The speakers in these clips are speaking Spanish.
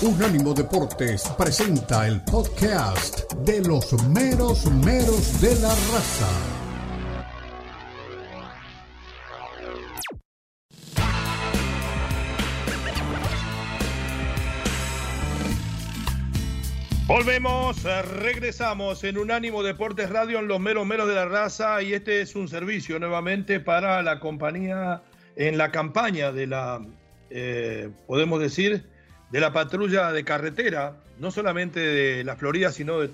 Unánimo Deportes presenta el podcast de los meros meros de la raza. Volvemos, eh, regresamos en Unánimo Deportes Radio en los meros meros de la raza y este es un servicio nuevamente para la compañía en la campaña de la, eh, podemos decir, de la patrulla de carretera, no solamente de la Florida, sino de,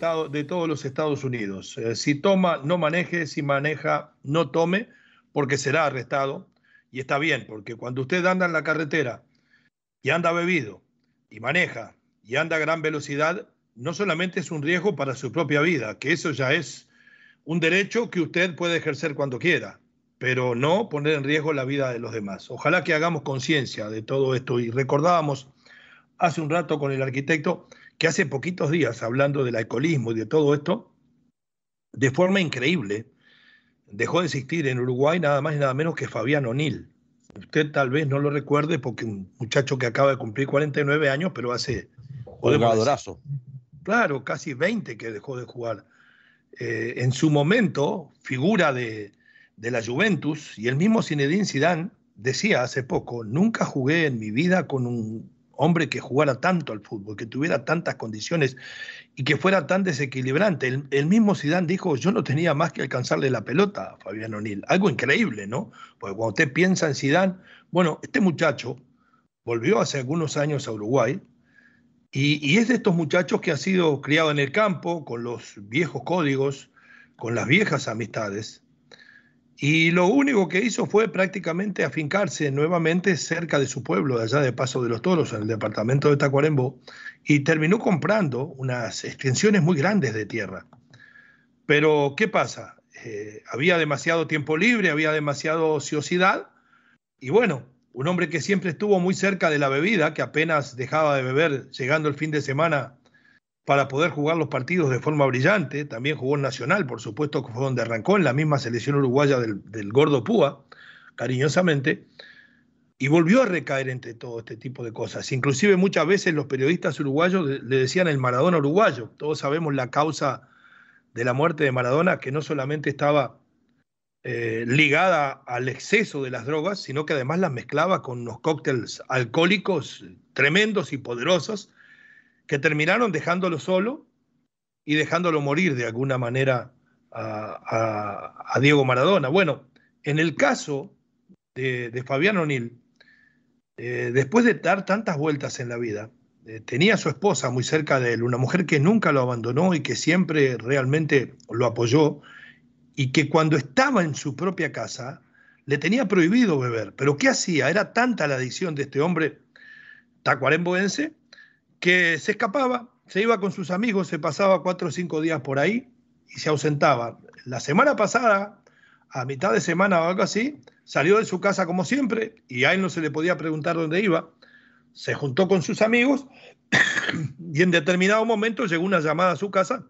todos los Estados Unidos. Eh, si toma, no maneje, si maneja, no tome, porque será arrestado. Y está bien, porque cuando usted anda en la carretera y anda bebido y maneja y anda a gran velocidad, no solamente es un riesgo para su propia vida, que eso ya es un derecho que usted puede ejercer cuando quiera, pero no poner en riesgo la vida de los demás. Ojalá que hagamos conciencia de todo esto y recordábamos hace un rato con el arquitecto que hace poquitos días, hablando del alcoholismo y de todo esto, de forma increíble, dejó de existir en Uruguay nada más y nada menos que Fabián O'Neill. Usted tal vez no lo recuerde porque un muchacho que acaba de cumplir 49 años, pero hace... Jugadorazo. Claro, casi 20 que dejó de jugar. Eh, en su momento, figura de, de, la Juventus, y el mismo Zinedine Zidane decía hace poco, nunca jugué en mi vida con un hombre que jugara tanto al fútbol, que tuviera tantas condiciones y que fuera tan desequilibrante. El, mismo Zidane dijo, yo no tenía más que alcanzarle la pelota a Fabián O'Neill. Algo increíble, ¿no? Porque cuando usted piensa en Zidane, bueno, este muchacho volvió hace algunos años a Uruguay y, y es de estos muchachos que ha sido criado en el campo, con los viejos códigos, con las viejas amistades, y lo único que hizo fue prácticamente afincarse nuevamente cerca de su pueblo, de allá de Paso de los Toros, en el departamento de Tacuarembó, y terminó comprando unas extensiones muy grandes de tierra. Pero, ¿qué pasa? Eh, había demasiado tiempo libre, había demasiada ociosidad, y bueno, un hombre que siempre estuvo muy cerca de la bebida, que apenas dejaba de beber llegando el fin de semana para poder jugar los partidos de forma brillante. También jugó en Nacional, por supuesto, que fue donde arrancó, en la misma selección uruguaya del, Gordo Púa, cariñosamente, y volvió a recaer entre todo este tipo de cosas. Inclusive muchas veces los periodistas uruguayos le decían el Maradona uruguayo. Todos sabemos la causa de la muerte de Maradona, que no solamente estaba eh, ligada al exceso de las drogas, sino que además las mezclaba con unos cócteles alcohólicos tremendos y poderosos que terminaron dejándolo solo y dejándolo morir de alguna manera a, Diego Maradona. Bueno, en el caso de, Fabián O'Neill, eh, después de dar tantas vueltas en la vida, eh, tenía a su esposa muy cerca de él, una mujer que nunca lo abandonó y que siempre realmente lo apoyó, y que cuando estaba en su propia casa le tenía prohibido beber. Pero ¿qué hacía? Era tanta la adicción de este hombre tacuaremboense que se escapaba, se iba con sus amigos, se pasaba cuatro o cinco días por ahí y se ausentaba. La semana pasada, a mitad de semana o algo así, salió de su casa como siempre y a él no se le podía preguntar dónde iba. Se juntó con sus amigos y en determinado momento llegó una llamada a su casa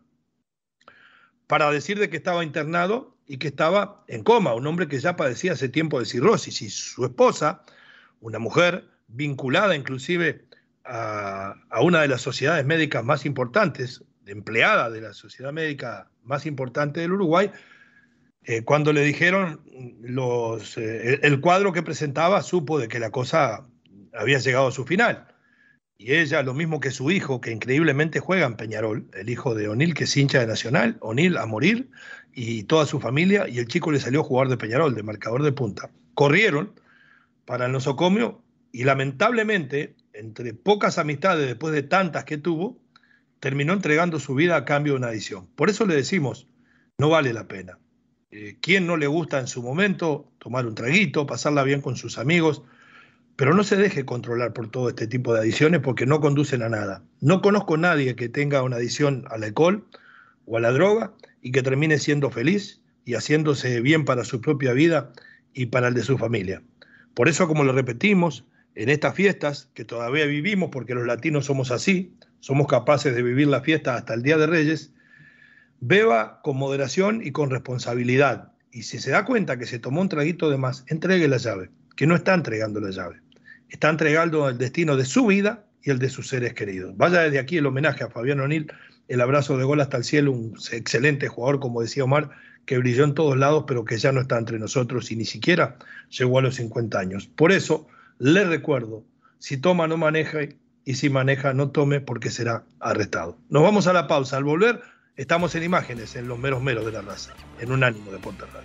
para decir de que estaba internado y que estaba en coma, un hombre que ya padecía hace tiempo de cirrosis y su esposa, una mujer vinculada inclusive a, una de las sociedades médicas más importantes, empleada de la sociedad médica más importante del Uruguay, eh, cuando le dijeron los, eh, el cuadro que presentaba, supo de que la cosa había llegado a su final. Y ella, lo mismo que su hijo, que increíblemente juega en Peñarol, el hijo de O'Neill, que es hincha de Nacional, O'Neill a morir, y toda su familia, y el chico le salió a jugar de Peñarol, de marcador de punta. Corrieron para el nosocomio y lamentablemente entre pocas amistades después de tantas que tuvo, terminó entregando su vida a cambio de una adición. Por eso le decimos, no vale la pena. Eh, ¿Quién no le gusta en su momento tomar un traguito, pasarla bien con sus amigos? Pero no se deje controlar por todo este tipo de adiciones porque no conducen a nada. No conozco a nadie que tenga una adición al alcohol o a la droga y que termine siendo feliz y haciéndose bien para su propia vida y para el de su familia. Por eso, como lo repetimos, en estas fiestas que todavía vivimos, porque los latinos somos así, somos capaces de vivir la fiesta hasta el Día de Reyes, beba con moderación y con responsabilidad. Y si se da cuenta que se tomó un traguito de más, entregue la llave, que no está entregando la llave. Está entregando el destino de su vida y el de sus seres queridos. Vaya desde aquí el homenaje a Fabián O'Neill, el abrazo de gol hasta el cielo, un excelente jugador, como decía Omar, que brilló en todos lados, pero que ya no está entre nosotros y ni siquiera llegó a los 50 años. Por eso, le recuerdo, si toma no maneje y si maneja no tome porque será arrestado. Nos vamos a la pausa. Al volver, estamos en imágenes, en los meros meros de la raza, en un ánimo de Ponterrada.